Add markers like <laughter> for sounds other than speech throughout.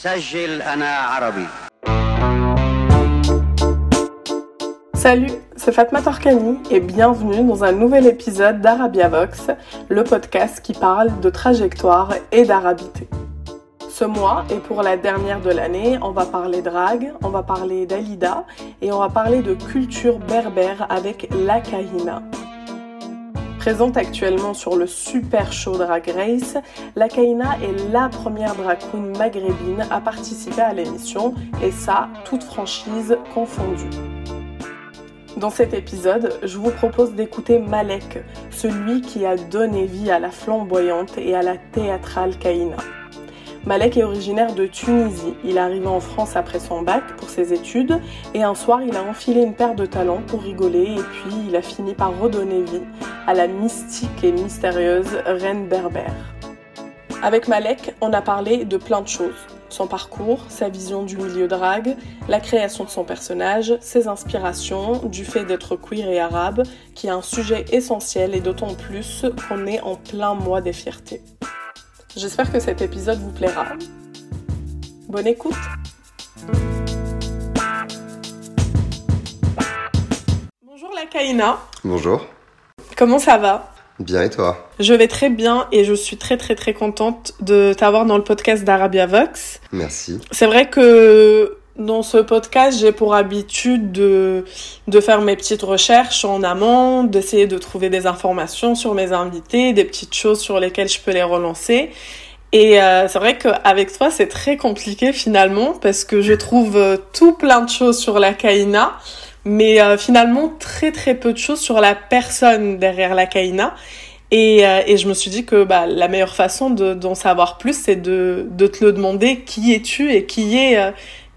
سجل أنا عربي Salut, c'est Fatma Torkani et bienvenue dans un nouvel épisode d'Arabia Vox, le podcast qui parle de trajectoire et d'arabité. Ce mois, et pour la dernière de l'année, on va parler drague, on va parler d'Alida et on va parler de culture berbère avec la Kahina. Présente actuellement sur le super show Drag Race, la Kahina est la première drag maghrébine à participer à l'émission et ça, toute franchise confondue. Dans cet épisode, je vous propose d'écouter Malek, celui qui a donné vie à la flamboyante et à la théâtrale Kaina. Malek est originaire de Tunisie. Il est arrivé en France après son bac pour ses études et un soir il a enfilé une paire de talons pour rigoler et puis il a fini par redonner vie à la mystique et mystérieuse reine berbère. Avec Malek, on a parlé de plein de choses. Son parcours, sa vision du milieu drague, la création de son personnage, ses inspirations, du fait d'être queer et arabe, qui est un sujet essentiel et d'autant plus qu'on est en plein mois des fiertés. J'espère que cet épisode vous plaira. Bonne écoute Bonjour la Kaina, Bonjour. comment ça va? Bien et toi? Je vais très bien et je suis très très très contente de t'avoir dans le podcast d'Arabia Vox. Merci. C'est vrai que dans ce podcast, j'ai pour habitude de, de faire mes petites recherches en amont, d'essayer de trouver des informations sur mes invités, des petites choses sur lesquelles je peux les relancer. Et euh, c'est vrai qu'avec toi, c'est très compliqué finalement parce que je trouve euh, tout plein de choses sur la Kaina, mais euh, finalement très très peu de choses sur la personne derrière la Kaina. Et, euh, et je me suis dit que bah, la meilleure façon de- d'en savoir plus, c'est de, de te le demander qui es-tu et qui est, euh,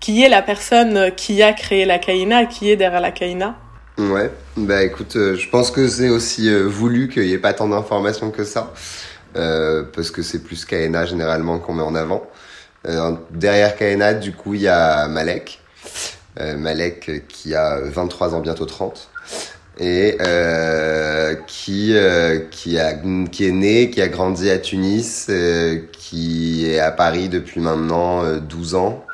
qui est la personne qui a créé la Kaina, qui est derrière la Kaina. Ouais, bah écoute, euh, je pense que c'est aussi euh, voulu qu'il n'y ait pas tant d'informations que ça, euh, parce que c'est plus Kaena généralement qu'on met en avant. Euh, derrière Kaena, du coup, il y a Malek, Malek qui a 23 ans, bientôt 30, et qui qui a qui est né, qui a grandi à Tunis, qui est à Paris depuis maintenant euh, 12 ans.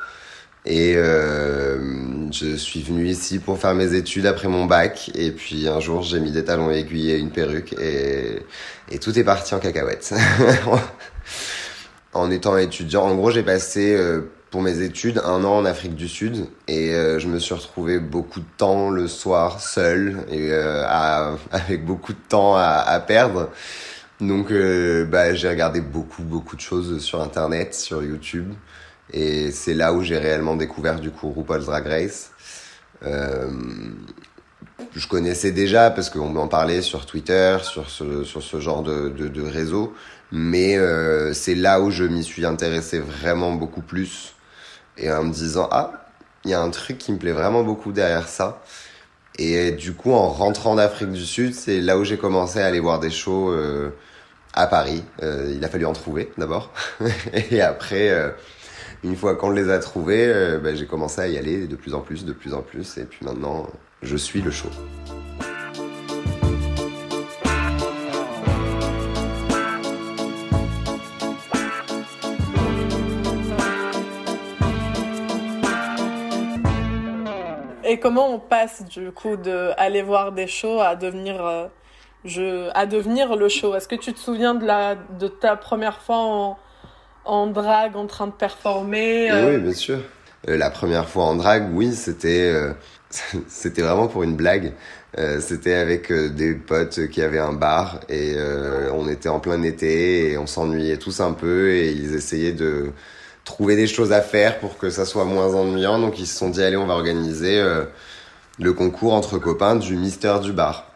Et euh, je suis venu ici pour faire mes études après mon bac. Et puis un jour, j'ai mis des talons aiguilles et une perruque. Et, et tout est parti en cacahuète. <laughs> en étant étudiant, en gros, j'ai passé euh, pour mes études un an en Afrique du Sud. Et euh, je me suis retrouvé beaucoup de temps le soir seul. Et euh, à- <laughs> avec beaucoup de temps à, à perdre. Donc euh, bah, j'ai regardé beaucoup, beaucoup de choses sur Internet, sur YouTube. Et c'est là où j'ai réellement découvert du coup RuPaul's Drag Race. Euh, je connaissais déjà parce qu'on m'en parlait sur Twitter, sur ce, sur ce genre de, de, réseau. Mais euh, c'est là où je m'y suis intéressé vraiment beaucoup plus. Et en me disant, ah, il y a un truc qui me plaît vraiment beaucoup derrière ça. Et du coup, en rentrant d'Afrique du Sud, c'est là où j'ai commencé à aller voir des shows euh, à Paris. Il a fallu en trouver d'abord. <laughs> Et après, une fois qu'on les a trouvés, euh, bah, j'ai commencé à y aller de plus en plus, de plus en plus. Et puis maintenant, je suis le show. Et comment on passe du coup de aller voir des shows à devenir, euh, je, à devenir le show? Est-ce que tu te souviens de, la, de ta première fois en, en drague en train de performer euh, Oui, bien sûr. Euh, la première fois en drague, oui, c'était euh, <laughs> c'était vraiment pour une blague. Euh, c'était avec euh, des potes qui avaient un bar et euh, on était en plein été et on s'ennuyait tous un peu et ils essayaient de trouver des choses à faire pour que ça soit moins ennuyant. Donc ils se sont dit allez, on va organiser euh, le concours entre copains du Mister du bar.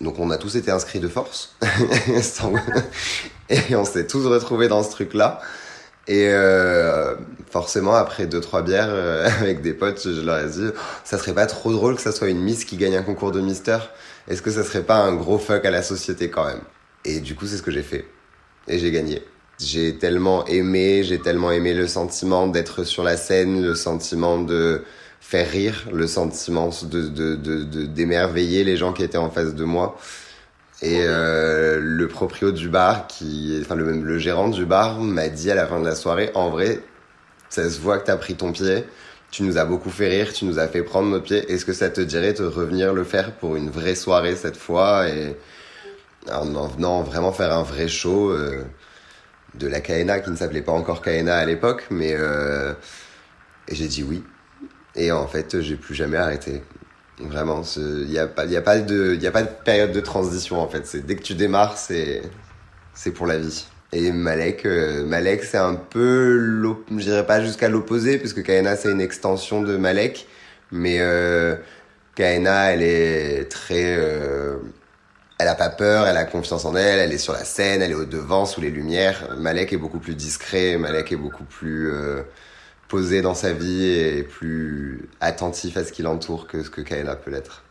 Donc on a tous été inscrits de force <laughs> et on s'est tous retrouvés dans ce truc-là. Et euh, forcément, après deux trois bières euh, <laughs> avec des potes, je leur ai dit, ça serait pas trop drôle que ça soit une Miss qui gagne un concours de Mister Est-ce que ça serait pas un gros fuck à la société quand même? Et du coup, c'est ce que j'ai fait. Et j'ai gagné. J'ai tellement aimé, j'ai tellement aimé le sentiment d'être sur la scène, le sentiment de faire rire, le sentiment de de de de- d'émerveiller les gens qui étaient en face de moi. Et euh, le proprio du bar, qui, enfin le, le gérant du bar, m'a dit à la fin de la soirée, en vrai, ça se voit que t'as pris ton pied. Tu nous as beaucoup fait rire, tu nous as fait prendre nos pieds. Est-ce que ça te dirait de revenir le faire pour une vraie soirée cette fois et en venant vraiment faire un vrai show euh, de la Kaena qui ne s'appelait pas encore Kaena à l'époque, mais euh, et j'ai dit oui. Et en fait, j'ai plus jamais arrêté. Vraiment, il n'y a, pas, a, de, a pas de période de transition en fait. Dès que tu démarres, c'est pour la vie. Et Malek, euh, c'est un peu, je dirais pas jusqu'à l'opposé, puisque Kaena c'est une extension de Malek, mais euh, Kaena elle est très, euh, elle a pas peur, elle a confiance en elle, elle est sur la scène, elle est au devant, sous les lumières. Malek est beaucoup plus discret, Malek est beaucoup plus euh, posé dans sa vie et plus attentif à ce qui l'entoure que ce que Kaena peut l'être.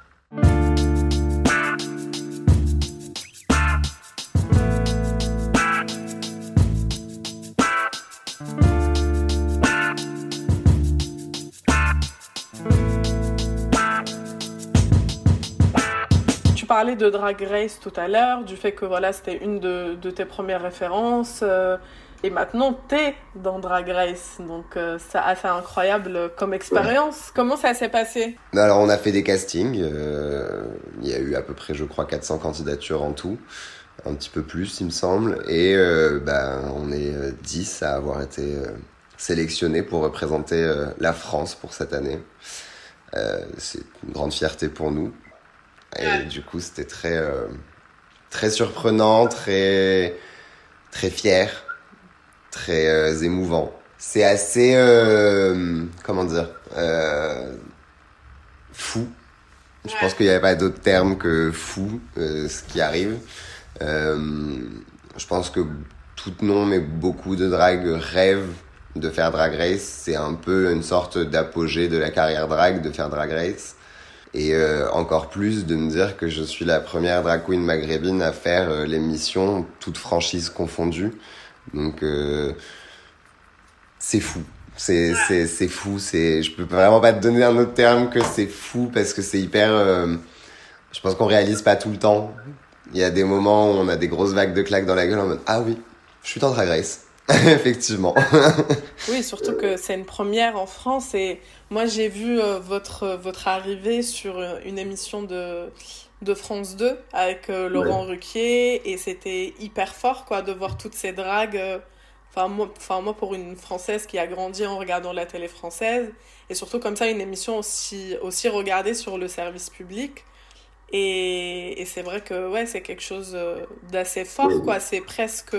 parlais de Drag Race tout à l'heure, du fait que voilà, c'était une de, tes premières références. Euh, et maintenant, t'es dans Drag Race. Donc, euh, c'est assez incroyable comme expérience. Comment ça s'est passé? Alors, on a fait des castings. Euh, il y a eu à peu près, je crois, 400 candidatures en tout. Un petit peu plus, il me semble. Et ben, on est 10 à avoir été sélectionnés pour représenter la France pour cette année. c'est une grande fierté pour nous. Et du coup, c'était très, euh, très surprenant, très, très fier, très euh, émouvant. C'est assez, euh, comment dire, fou. Je pense qu'il n'y avait pas d'autre terme que fou, ce qui arrive. je pense que tout nom, mais beaucoup de drag rêvent de faire Drag Race. C'est un peu une sorte d'apogée de la carrière drag de faire Drag Race. Et euh, encore plus de me dire que je suis la première drag queen maghrébine à faire euh, l'émission, toute franchise confondue. Donc euh, c'est fou. C'est c'est c'est fou. C'est je peux vraiment pas te donner un autre terme que c'est fou parce que c'est hyper. je pense qu'on réalise pas tout le temps. Il y a des moments où on a des grosses vagues de claques dans la gueule en mode ah oui, je suis dans Drag Race. Effectivement. oui, surtout que c'est une première en France et moi j'ai vu euh, votre, votre arrivée sur euh, une émission de, de France 2 avec euh, Laurent Ruquier et c'était hyper fort quoi de voir toutes ces dragues. Enfin moi, enfin, moi, pour une Française qui a grandi en regardant la télé française, et surtout comme ça, une émission aussi, aussi regardée sur le service public. Et, et c'est vrai que ouais, c'est quelque chose d'assez fort, quoi. C'est presque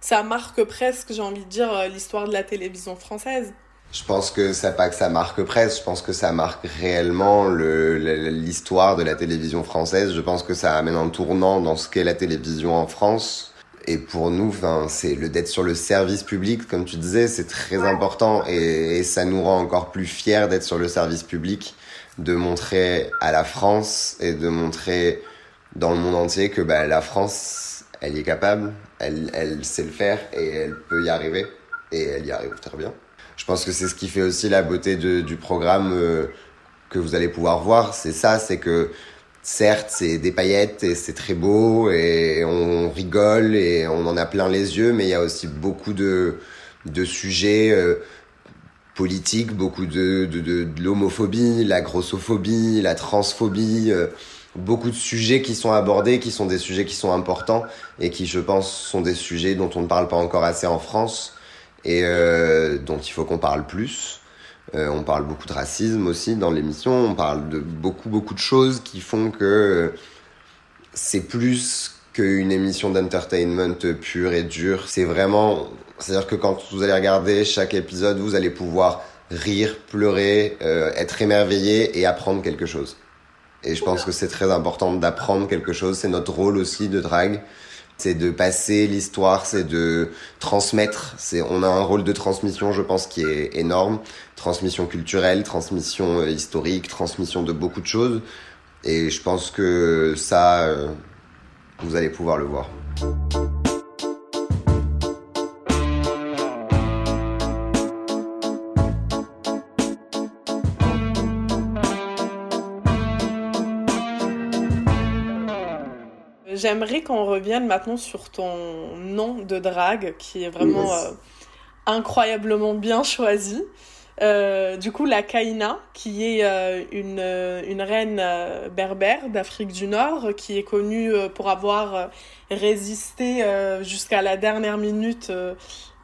ça marque presque, j'ai envie de dire, euh, l'histoire de la télévision française. Je pense que ça pas que ça marque presque, je pense que ça marque réellement l'histoire de la télévision française. Je pense que ça amène un tournant dans ce qu'est la télévision en France. Et pour nous, enfin, c'est le d'être sur le service public, comme tu disais, c'est très important et, ça nous rend encore plus fiers d'être sur le service public, de montrer à la France et de montrer dans le monde entier que bah, la France, elle y est capable, elle, elle sait le faire et elle peut y arriver. Et elle y arrive très bien. Je pense que c'est ce qui fait aussi la beauté de, du programme euh, que vous allez pouvoir voir. C'est ça, c'est que certes, c'est des paillettes et c'est très beau et on rigole et on en a plein les yeux, mais il y a aussi beaucoup de, de sujets euh, politiques, beaucoup de, de, de, de l'homophobie, la grossophobie, la transphobie. Euh, beaucoup de sujets qui sont abordés, qui sont des sujets qui sont importants et qui, je pense, sont des sujets dont on ne parle pas encore assez en France et euh, dont il faut qu'on parle plus. Euh, on parle beaucoup de racisme aussi dans l'émission, on parle de beaucoup, beaucoup de choses qui font que c'est plus qu'une émission d'entertainment pure et dure. C'est vraiment, c'est-à-dire que quand vous allez regarder chaque épisode, vous allez pouvoir rire, pleurer, euh, être émerveillé et apprendre quelque chose. Et je pense que c'est très important d'apprendre quelque chose. C'est notre rôle aussi de drag. C'est de passer l'histoire, c'est de transmettre. C'est, on a un rôle de transmission, je pense, qui est énorme. Transmission culturelle, transmission euh, historique, transmission de beaucoup de choses. Et je pense que ça, euh, vous allez pouvoir le voir. J'aimerais qu'on revienne maintenant sur ton nom de drague, qui est vraiment euh, incroyablement bien choisi. Euh, du coup, la Kaina, qui est euh, une, une reine berbère d'Afrique du Nord, qui est connue pour avoir résisté jusqu'à la dernière minute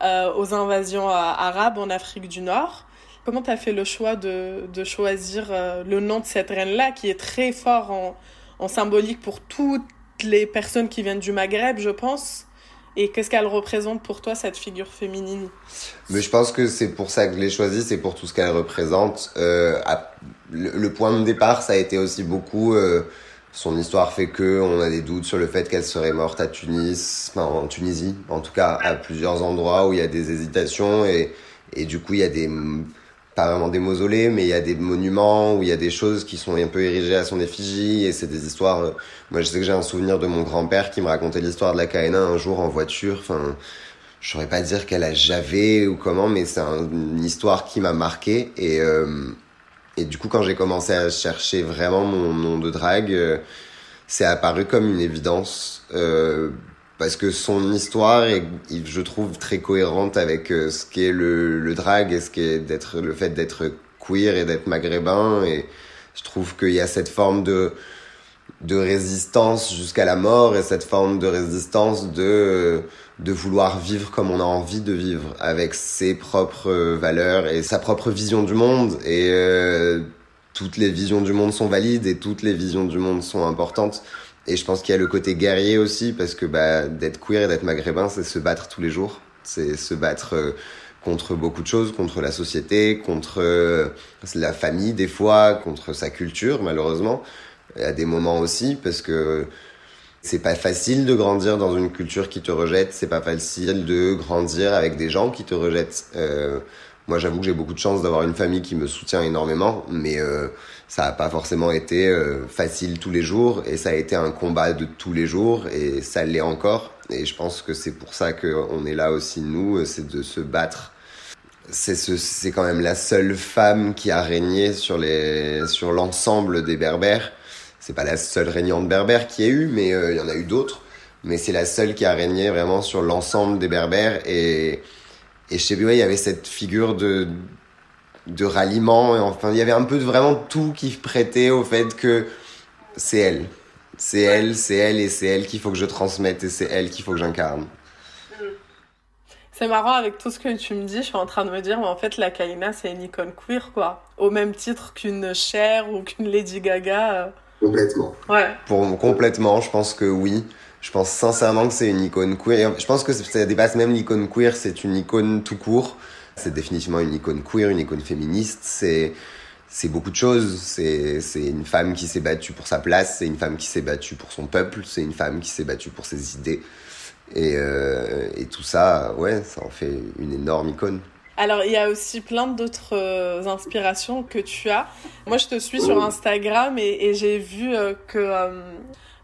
aux invasions arabes en Afrique du Nord. Comment tu as fait le choix de, de choisir le nom de cette reine-là, qui est très fort en, en symbolique pour toutes les personnes qui viennent du Maghreb, je pense et qu'est-ce qu'elle représente pour toi, cette figure féminine? Mais je pense que c'est pour ça que je l'ai choisie, c'est pour tout ce qu'elle représente. Euh, le, point de départ, ça a été aussi beaucoup... Euh, son histoire fait que on a des doutes sur le fait qu'elle serait morte à Tunis, en Tunisie, en tout cas à plusieurs endroits où il y a des hésitations et, et du coup il y a des pas vraiment des mausolées, mais il y a des monuments où il y a des choses qui sont un peu érigées à son effigie et c'est des histoires. Euh, moi, je sais que j'ai un souvenir de mon grand-père qui me racontait l'histoire de la Kaena un jour en voiture. Enfin, je saurais pas dire qu'elle a javé ou comment, mais c'est une histoire qui m'a marqué et euh, et du coup, quand j'ai commencé à chercher vraiment mon nom de drague, euh, c'est apparu comme une évidence. Parce que son histoire est, je trouve, très cohérente avec euh, ce qu'est le, le drag et ce qu'est d'être le fait d'être queer et d'être maghrébin. Et je trouve qu'il y a cette forme de de résistance jusqu'à la mort et cette forme de résistance de de vouloir vivre comme on a envie de vivre avec ses propres valeurs et sa propre vision du monde et euh, toutes les visions du monde sont valides et toutes les visions du monde sont importantes et je pense qu'il y a le côté guerrier aussi, parce que bah, d'être queer et d'être maghrébin, c'est se battre tous les jours. C'est se battre euh, contre beaucoup de choses, contre la société, contre euh, la famille des fois, contre sa culture malheureusement. A des moments aussi, parce que c'est pas facile de grandir dans une culture qui te rejette, c'est pas facile de grandir avec des gens qui te rejettent. Euh, moi, j'avoue que j'ai beaucoup de chance d'avoir une famille qui me soutient énormément, mais euh, ça n'a pas forcément été euh, facile tous les jours, et ça a été un combat de tous les jours, et ça l'est encore. Et je pense que c'est pour ça qu'on est là aussi, nous, c'est de se battre. C'est ce, quand même la seule femme qui a régné sur les sur l'ensemble des Berbères. C'est pas la seule régnante berbère qui a eu, mais euh, il y en a eu d'autres. Mais c'est la seule qui a régné vraiment sur l'ensemble des Berbères et et chez BOA, il y avait cette figure de, de ralliement. Et enfin, il y avait un peu de vraiment tout qui prêtait au fait que c'est elle. C'est elle, c'est elle et c'est elle qu'il faut que je transmette et c'est elle qu'il faut que j'incarne. C'est marrant avec tout ce que tu me dis, je suis en train de me dire, mais en fait, la Kaina, c'est une icône queer, quoi. Au même titre qu'une Cher ou qu'une Lady Gaga. Euh. Complètement. Ouais. Pour complètement, je pense que oui. Je pense sincèrement que c'est une icône queer. Je pense que ça dépasse même l'icône queer, c'est une icône tout court. C'est définitivement une icône queer, une icône féministe. C'est c'est beaucoup de choses. C'est c'est une femme qui s'est battue pour sa place. C'est une femme qui s'est battue pour son peuple. C'est une femme qui s'est battue pour ses idées. Et, euh, et tout ça, ouais, ça en fait une énorme icône. Alors, il y a aussi plein d'autres euh, inspirations que tu as. Moi, je te suis sur Instagram et, et j'ai vu euh, que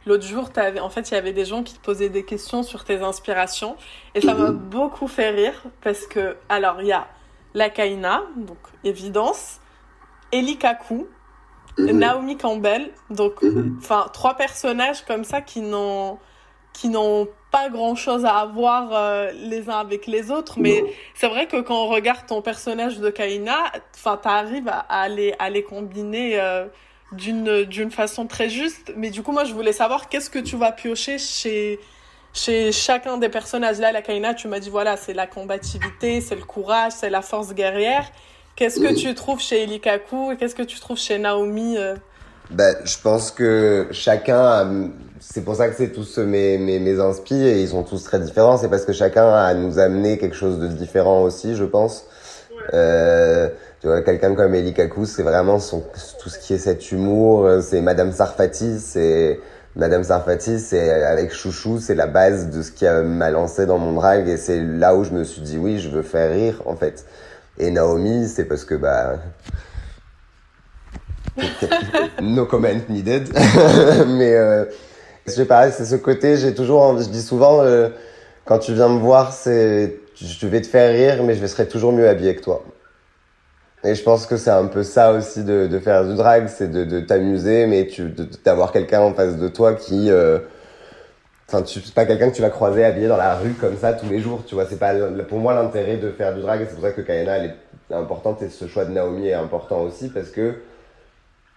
L'autre jour, avais, en fait, il y avait des gens qui te posaient des questions sur tes inspirations. Et ça m'a mhm. beaucoup fait rire parce que, alors, il y a la Kaina, donc évidence, Eli Kaku, mhm. Naomi Campbell, donc, mhm. enfin, trois personnages comme ça qui n'ont qui n'ont pas grand chose à avoir euh, les uns avec les autres mais c'est vrai que quand on regarde ton personnage de Kaina enfin t'arrives à, à les à les combiner euh, d'une d'une façon très juste. Mais du coup, moi, je voulais savoir qu'est-ce que tu vas piocher chez chez chacun des personnages. Là, la Kaina, tu m'as dit voilà, c'est la combativité, c'est le courage, c'est la force guerrière. Qu'est-ce que tu trouves chez Elikaku et qu'est-ce que tu trouves chez Naomi euh? ben, je pense que chacun, c'est pour ça que c'est tous mes, mes, mes et ils sont tous très différents. C'est parce que chacun a nous amené quelque chose de différent aussi, je pense. Euh, tu vois, quelqu'un comme Eli Kakou, c'est vraiment son, tout ce qui est cet humour, euh, c'est Madame Sarfati, c'est, Madame Sarfati, c'est avec Chouchou, c'est la base de ce qui m'a lancé dans mon drag et c'est là où je me suis dit oui, je veux faire rire, en fait. Et Naomi, c'est parce que, bah, <laughs> no comment needed. <laughs> Mais, euh, je sais pas, c'est ce côté, j'ai toujours, je dis souvent, euh, quand tu viens me voir, c'est, je vais te faire rire, mais je serai toujours mieux habillé que toi. Et je pense que c'est un peu ça aussi de, de faire du drag, c'est de, de t'amuser, mais d'avoir quelqu'un en face de toi qui euh, Enfin, c'est pas quelqu'un que tu vas croiser habillé dans la rue comme ça tous les jours, tu vois. C'est pas pour moi l'intérêt de faire du drag, c'est pour ça que Kayana elle est importante et ce choix de Naomi est important aussi parce que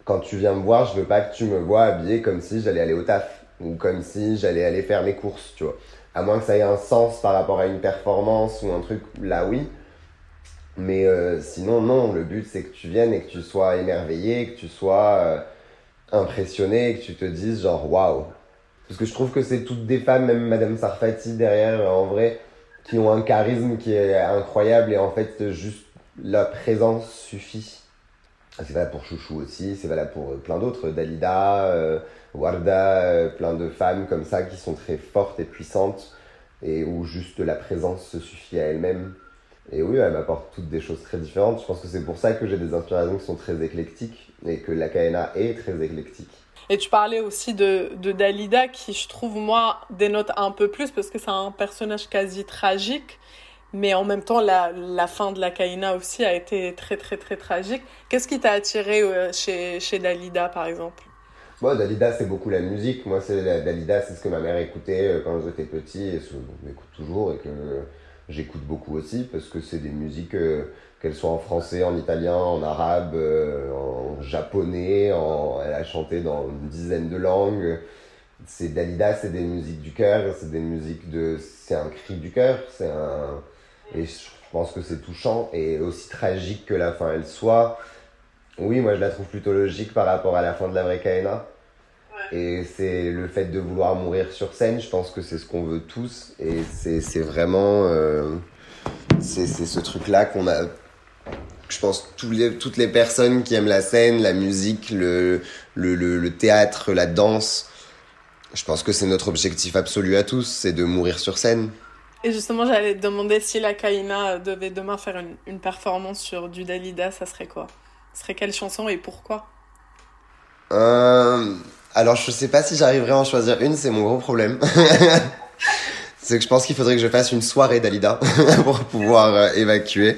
quand tu viens me voir, je veux pas que tu me vois habillé comme si j'allais aller au taf ou comme si j'allais aller faire mes courses, tu vois. À moins que ça ait un sens par rapport à une performance ou un truc, là oui. Mais euh, sinon, non, le but c'est que tu viennes et que tu sois émerveillé, que tu sois euh, impressionné, que tu te dises genre waouh. Parce que je trouve que c'est toutes des femmes, même Madame Sarfati derrière, en vrai, qui ont un charisme qui est incroyable et en fait, juste la présence suffit. C'est valable pour Chouchou aussi, c'est valable pour euh, plein d'autres, Dalida, Warda, euh, plein de femmes comme ça qui sont très fortes et puissantes et où juste la présence se suffit à elle-même. Et oui, elle m'apporte toutes des choses très différentes. Je pense que c'est pour ça que j'ai des inspirations qui sont très éclectiques et que la KNA est très éclectique. Et tu parlais aussi de, Dalida qui, je trouve, moi, dénote un peu plus parce que c'est un personnage quasi tragique. Mais en même temps, la, la fin de la Kaina aussi a été très, très, très tragique. Qu'est-ce qui t'a attiré euh, chez, chez Dalida, par exemple? Moi, Dalida, c'est beaucoup la musique. Moi, c'est la- Dalida, c'est ce que ma mère écoutait euh, quand j'étais petit et m'écoute toujours et que j'écoute beaucoup aussi parce que c'est des musiques, euh, qu'elles soient en français, en italien, en arabe, euh, en japonais, elle a chanté dans une dizaine de langues. C'est Dalida, c'est des musiques du cœur, c'est des musiques de. C'est un cri du cœur, c'est un. Et je pense que c'est touchant et aussi tragique que la fin elle soit. Oui, moi je la trouve plutôt logique par rapport à la fin de la vraie Kaena. Et c'est le fait de vouloir mourir sur scène, je pense que c'est ce qu'on veut tous. Et c'est vraiment. euh, c'est c'est ce truc-là qu'on a. Je pense tous les, toutes les personnes qui aiment la scène, la musique, le, le, le, le théâtre, la danse. Je pense que c'est notre objectif absolu à tous, c'est de mourir sur scène. Et justement, j'allais te demander si la Kaina devait demain faire une, une performance sur du Dalida, ça serait quoi? Ce serait quelle chanson et pourquoi? Euh, alors, je sais pas si j'arriverai à en choisir une, c'est mon gros problème. <laughs> c'est que je pense qu'il faudrait que je fasse une soirée Dalida <laughs> pour pouvoir euh, évacuer.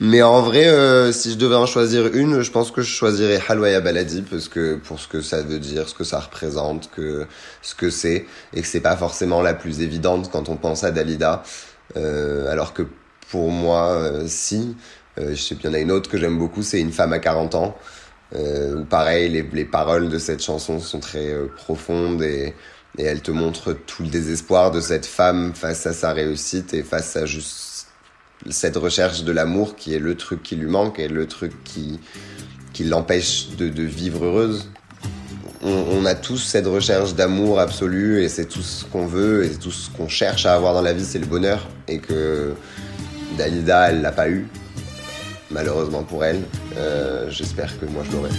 Mais en vrai, euh, si je devais en choisir une, je pense que je choisirais Halwaya Baladi parce que pour ce que ça veut dire, ce que ça représente, que ce que c'est, et que c'est pas forcément la plus évidente quand on pense à Dalida. Alors que pour moi, si, je sais qu'il y en a une autre que j'aime beaucoup, c'est Une femme à 40 ans. Euh, pareil, les, les paroles de cette chanson sont très euh, profondes et, et elles te montrent tout le désespoir de cette femme face à sa réussite et face à juste cette recherche de l'amour qui est le truc qui lui manque et le truc qui, qui l'empêche de, vivre heureuse. On, on a tous cette recherche d'amour absolu et c'est tout ce qu'on veut et tout ce qu'on cherche à avoir dans la vie, c'est le bonheur. Et que Dalida, elle l'a pas eu, malheureusement pour elle. Euh, J'espère que moi je l'aurai.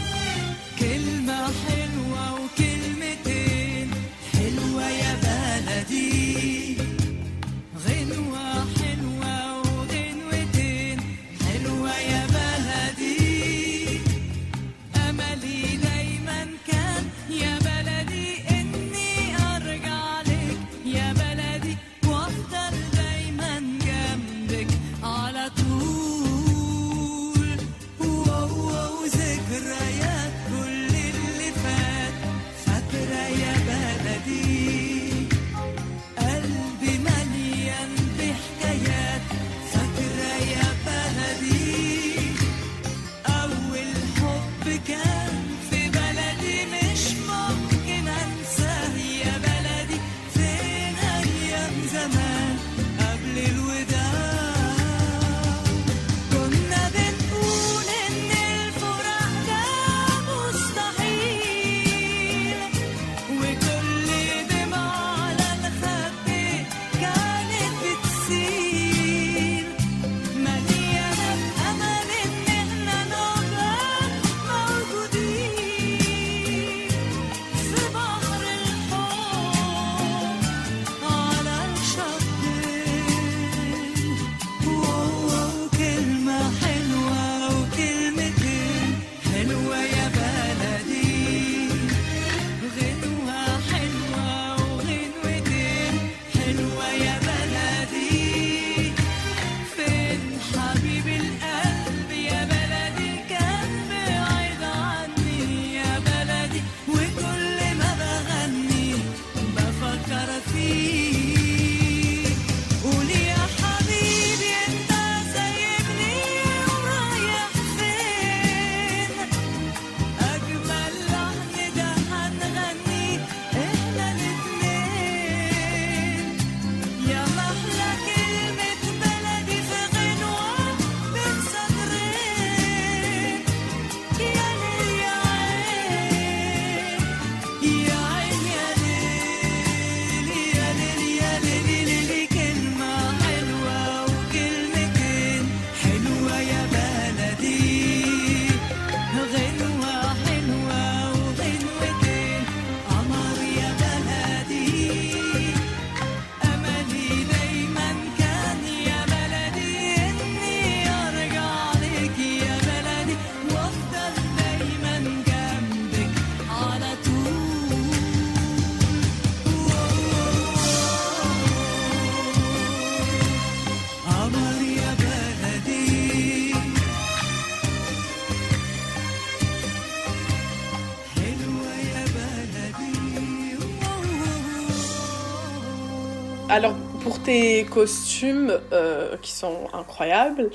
Costumes euh, qui sont incroyables,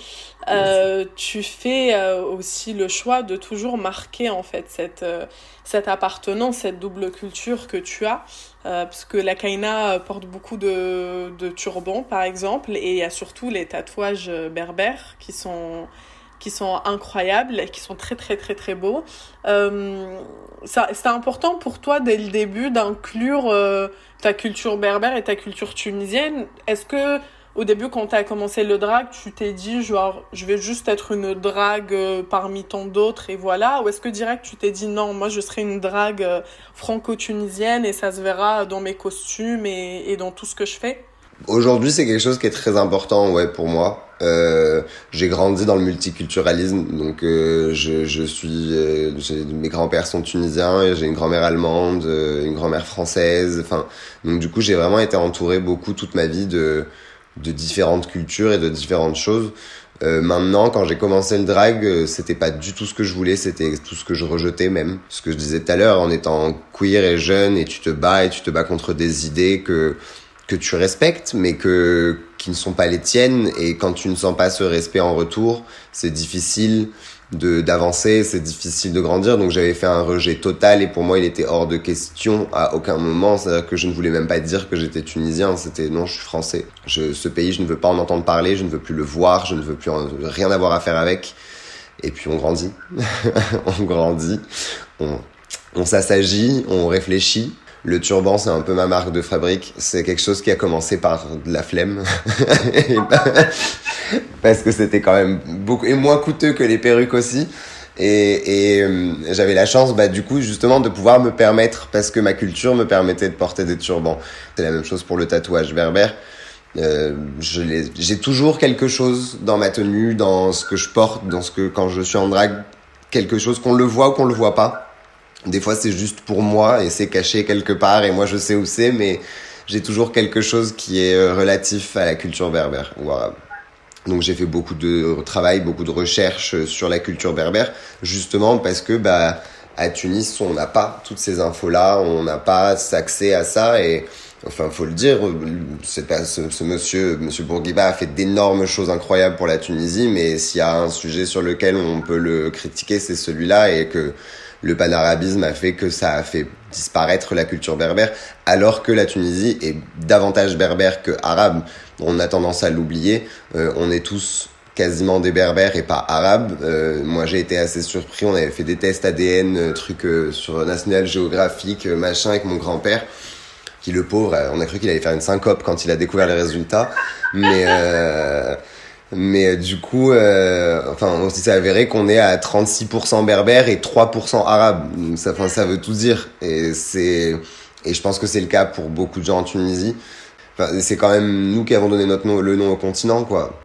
euh, tu fais euh, aussi le choix de toujours marquer en fait cette, cette appartenance, cette double culture que tu as. Parce que la Kaina porte beaucoup de, de turbans par exemple, et il y a surtout les tatouages berbères qui sont, qui sont incroyables et qui sont très très très très beaux. Euh, C'était important pour toi dès le début d'inclure euh, ta culture berbère et ta culture tunisienne. Est-ce que au début, quand tu as commencé le drag, tu t'es dit genre je vais juste être une drague euh, parmi tant d'autres et voilà? Ou est-ce que direct tu t'es dit non, moi je serai une drague euh, franco-tunisienne et ça se verra dans mes costumes et dans tout ce que je fais? Aujourd'hui, c'est quelque chose qui est très important, ouais, pour moi. Euh, j'ai grandi dans le multiculturalisme, donc euh, je, je suis, euh, mes grands-pères sont tunisiens, j'ai une grand-mère allemande, euh, une grand-mère française. Enfin, donc du coup, j'ai vraiment été entouré beaucoup toute ma vie de de différentes cultures et de différentes choses. Euh, maintenant, quand j'ai commencé le drag, euh, c'était pas du tout ce que je voulais, c'était tout ce que je rejetais même. Ce que je disais tout à l'heure, en étant queer et jeune, et tu te bats et tu te bats contre des idées que que tu respectes, mais que qui ne sont pas les tiennes. Et quand tu ne sens pas ce respect en retour, c'est difficile de d'avancer, c'est difficile de grandir. Donc j'avais fait un rejet total et pour moi il était hors de question à aucun moment. C'est-à-dire que je ne voulais même pas dire que j'étais tunisien. C'était non, je suis français. Je, ce pays, je ne veux pas en entendre parler, je ne veux plus le voir, je ne veux plus en- rien avoir à faire avec. Et puis on grandit, <laughs> on grandit, on, on s'assagit, on réfléchit. Le turban, c'est un peu ma marque de fabrique. C'est quelque chose qui a commencé par de la flemme. <laughs> Parce que c'était quand même beaucoup et moins coûteux que les perruques aussi. Et, et euh, j'avais la chance, bah, du coup, justement, de pouvoir me permettre, parce que ma culture me permettait de porter des turbans. C'est la même chose pour le tatouage berbère. Euh, j'ai toujours quelque chose dans ma tenue, dans ce que je porte, dans ce que quand je suis en drague, quelque chose qu'on le voit ou qu'on le voit pas. Des fois, c'est juste pour moi et c'est caché quelque part et moi je sais où c'est, mais j'ai toujours quelque chose qui est euh, relatif à la culture berbère ou arabe. Donc j'ai fait beaucoup de travail, beaucoup de recherches euh, sur la culture berbère, justement parce que bah à Tunis on n'a pas toutes ces infos là, on n'a pas accès à ça et enfin faut le dire, c'est pas ce, ce monsieur monsieur Bourguiba a fait d'énormes choses incroyables pour la Tunisie, mais s'il y a un sujet sur lequel on peut le critiquer, c'est celui-là et que le panarabisme a fait que ça a fait disparaître la culture berbère, alors que la Tunisie est davantage berbère que arabe. On a tendance à l'oublier. Euh, on est tous quasiment des berbères et pas arabes. Euh, moi, j'ai été assez surpris. On avait fait des tests ADN, euh, trucs euh, sur National Geographic, euh, machin, avec mon grand-père qui le pauvre, euh, on a cru qu'il allait faire une syncope quand il a découvert les résultats, mais mais euh, du coup, euh, enfin, on s'est avéré qu'on est à 36% berbère et 3% arabe. Ça, enfin, ça veut tout dire. Et c'est et je pense que c'est le cas pour beaucoup de gens en Tunisie. Enfin, c'est quand même nous qui avons donné notre nom, le nom au continent, quoi.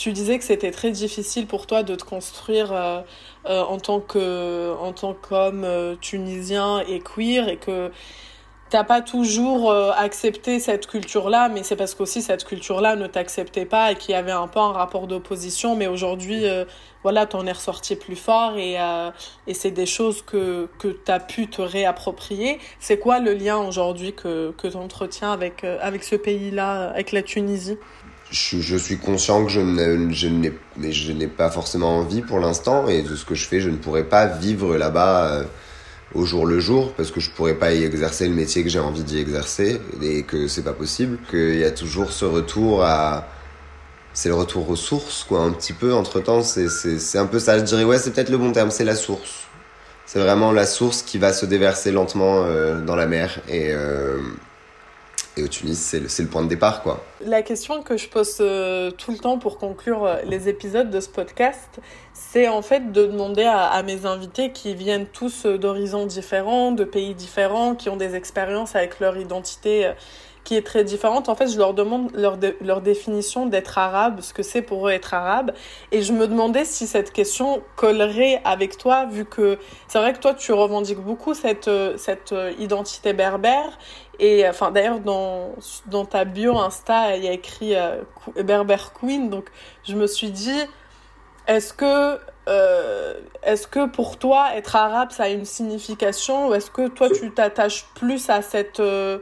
Tu disais que c'était très difficile pour toi de te construire euh, euh, en tant que en tant qu'homme euh, tunisien et queer et que t'as pas toujours accepté cette culture-là, mais c'est parce qu'aussi cette culture-là ne t'acceptait pas et qu'il y avait un peu un rapport d'opposition. Mais aujourd'hui, voilà, t'en es ressorti plus fort et, et c'est des choses que, que t'as pu te réapproprier. C'est quoi le lien aujourd'hui que, que t'entretiens avec, avec ce pays-là, avec la Tunisie? Je, je suis conscient que je ne- je n'ai je n'ai pas forcément envie pour l'instant et de ce que je fais, je ne pourrais pas vivre là-bas euh, au jour le jour parce que je pourrais pas y exercer le métier que j'ai envie d'y exercer et que c'est pas possible. Qu'il y a toujours ce retour à c'est le retour aux sources quoi un petit peu entre temps c'est c'est c'est un peu ça je dirais ouais c'est peut-être le bon terme c'est la source c'est vraiment la source qui va se déverser lentement euh, dans la mer et euh, et au Tunis c'est le, le point de départ quoi La question que je pose euh, tout le temps pour conclure euh, les épisodes de ce podcast, c'est en fait de demander à, mes invités qui viennent tous euh, d'horizons différents, de pays différents, qui ont des expériences avec leur identité qui est très différente. En fait, je leur demande leur, leur définition d'être arabe, ce que c'est pour eux être arabe. Et je me demandais si cette question collerait avec toi, vu que c'est vrai que toi, tu revendiques beaucoup cette, cette identité berbère. Et enfin, d'ailleurs, dans, dans ta bio Insta, il y a écrit euh, Berber Queen. Donc, je me suis dit, est-ce que, euh, est-ce que pour toi, être arabe, ça a une signification Ou est-ce que toi, tu t'attaches plus à cette, euh,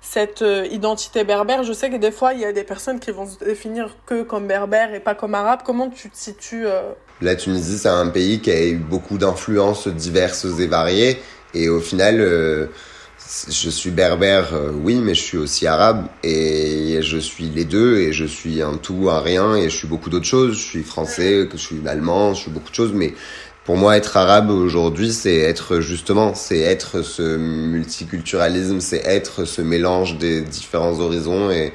cette euh, identité berbère? Je sais que des fois, il y a des personnes qui vont se définir que comme berbère et pas comme arabe. Comment tu te situes euh, La Tunisie, c'est un pays qui a eu beaucoup d'influences diverses et variées. Et au final, euh, je suis berbère, euh, oui, mais je suis aussi arabe. Et je suis les deux. Et je suis un tout, un rien. Et je suis beaucoup d'autres choses. Je suis français, je suis allemand, je suis beaucoup de choses. Mais pour moi, être arabe aujourd'hui, c'est être justement, c'est être ce multiculturalisme, c'est être ce mélange des différents horizons. Et,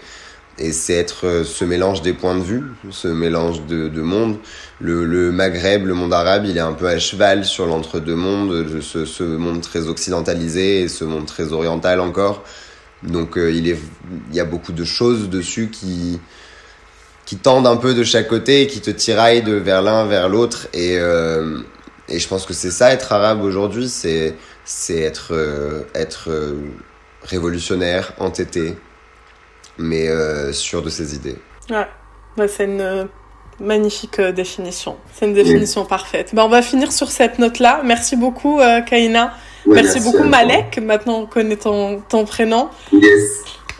et c'est être euh, ce mélange des points de vue, ce mélange de, de mondes. Le, Maghreb, le monde arabe, il est un peu à cheval sur l'entre-deux mondes, de ce, monde très occidentalisé et ce monde très oriental encore. Donc euh, il, y a beaucoup de choses dessus qui, qui tendent un peu de chaque côté et qui te tiraillent de vers l'un vers l'autre. Et, euh, je pense que c'est ça être arabe aujourd'hui, c'est être, être révolutionnaire, entêté, mais euh, sûr de ses idées. Ouais, Ouais, c'est une euh, magnifique euh, définition. C'est une définition parfaite. Ben, on va finir sur cette note-là. Merci beaucoup, euh, Kaina. merci, beaucoup, Malek. Maintenant, on connaît ton, ton prénom.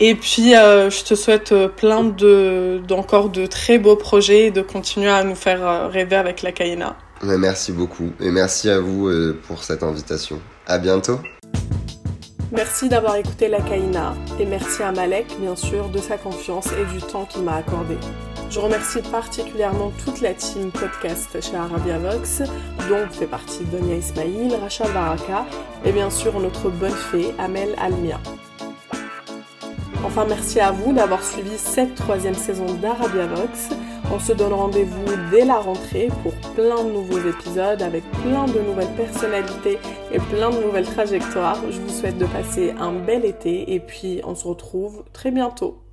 Et puis, euh, je te souhaite plein de, d'encore de très beaux projets et de continuer à nous faire rêver avec la Kaina. Merci beaucoup et merci à vous pour cette invitation. À bientôt. Merci d'avoir écouté la Kaina et merci à Malek, bien sûr, de sa confiance et du temps qu'il m'a accordé. Je remercie particulièrement toute la team podcast chez Arabia Vox, dont fait partie Donia Ismail, Racha Baraka et bien sûr notre bonne fée Amel Almia. Enfin, merci à vous d'avoir suivi cette troisième saison d'Arabia Vox. On se donne rendez-vous dès la rentrée pour plein de nouveaux épisodes avec plein de nouvelles personnalités et plein de nouvelles trajectoires. Je vous souhaite de passer un bel été et puis on se retrouve très bientôt.